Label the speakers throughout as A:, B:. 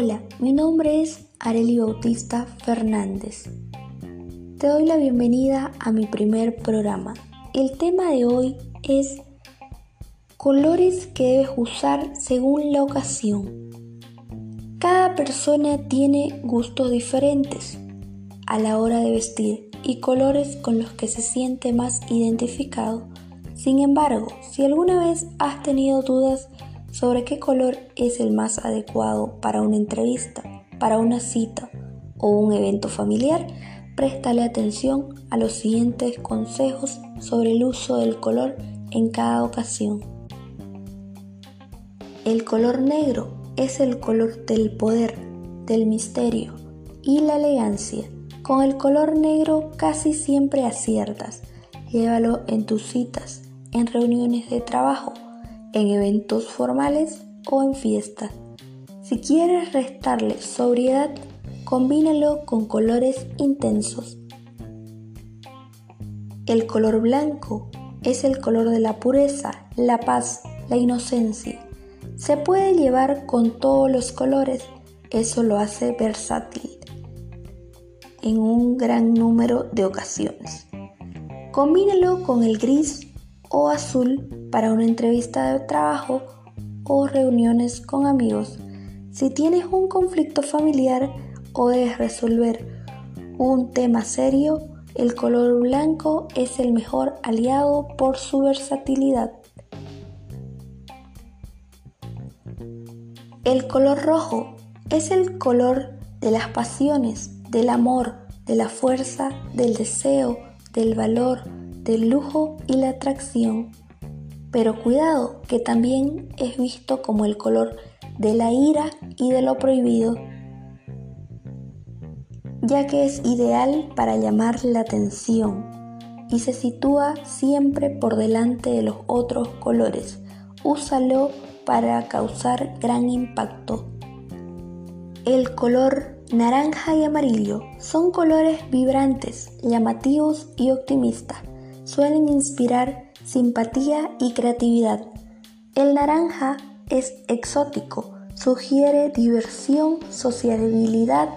A: Hola, mi nombre es Areli Bautista Fernández. Te doy la bienvenida a mi primer programa. El tema de hoy es colores que debes usar según la ocasión. Cada persona tiene gustos diferentes a la hora de vestir y colores con los que se siente más identificado. Sin embargo, si alguna vez has tenido dudas sobre qué color es el más adecuado para una entrevista, para una cita o un evento familiar, préstale atención a los siguientes consejos sobre el uso del color en cada ocasión. El color negro es el color del poder, del misterio y la elegancia. Con el color negro casi siempre aciertas. Llévalo en tus citas, en reuniones de trabajo, en eventos formales o en fiestas. Si quieres restarle sobriedad, combínalo con colores intensos. El color blanco es el color de la pureza, la paz, la inocencia. Se puede llevar con todos los colores, eso lo hace versátil en un gran número de ocasiones. Combínalo con el gris o azul para una entrevista de trabajo o reuniones con amigos. Si tienes un conflicto familiar o debes resolver un tema serio, el color blanco es el mejor aliado por su versatilidad. El color rojo es el color de las pasiones, del amor, de la fuerza, del deseo, del valor, del lujo y la atracción. Pero cuidado, que también es visto como el color de la ira y de lo prohibido, ya que es ideal para llamar la atención y se sitúa siempre por delante de los otros colores. Úsalo para causar gran impacto. El color naranja y amarillo son colores vibrantes, llamativos y optimistas. Suelen inspirar simpatía y creatividad. El naranja es exótico, sugiere diversión, sociabilidad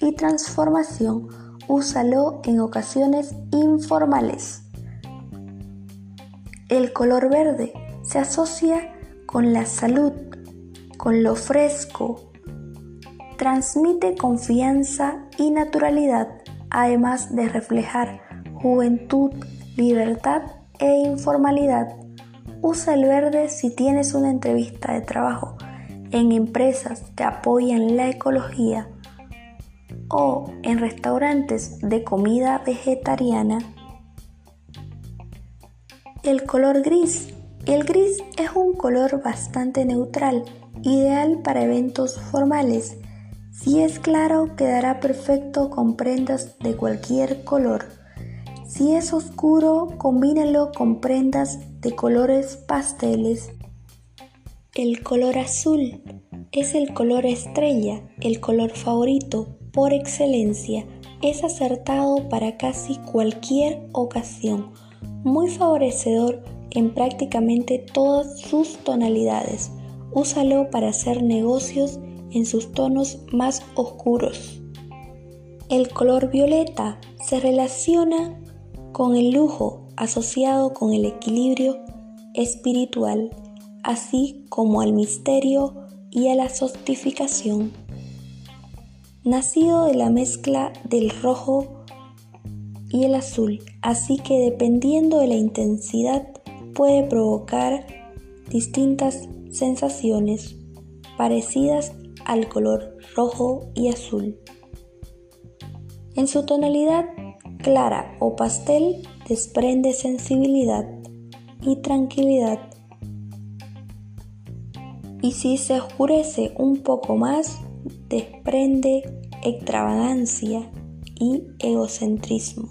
A: y transformación. Úsalo en ocasiones informales. El color verde se asocia con la salud, con lo fresco, transmite confianza y naturalidad, además de reflejar juventud, libertad e informalidad. Usa el verde si tienes una entrevista de trabajo en empresas que apoyan la ecología o en restaurantes de comida vegetariana. El color gris. El gris es un color bastante neutral, ideal para eventos formales. Si es claro, quedará perfecto con prendas de cualquier color. Si es oscuro, combínalo con prendas de colores pasteles. El color azul es el color estrella, el color favorito por excelencia. Es acertado para casi cualquier ocasión, muy favorecedor en prácticamente todas sus tonalidades. Úsalo para hacer negocios en sus tonos más oscuros. El color violeta se relaciona con el lujo asociado con el equilibrio espiritual, así como al misterio y a la sostificación. Nacido de la mezcla del rojo y el azul, así que dependiendo de la intensidad puede provocar distintas sensaciones parecidas al color rojo y azul. En su tonalidad clara o pastel desprende sensibilidad y tranquilidad. Y si se oscurece un poco más, desprende extravagancia y egocentrismo.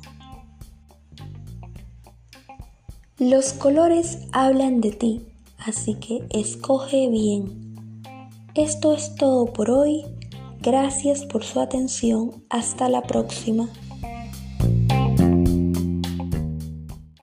A: Los colores hablan de ti, así que escoge bien. Esto es todo por hoy. Gracias por su atención. Hasta la próxima.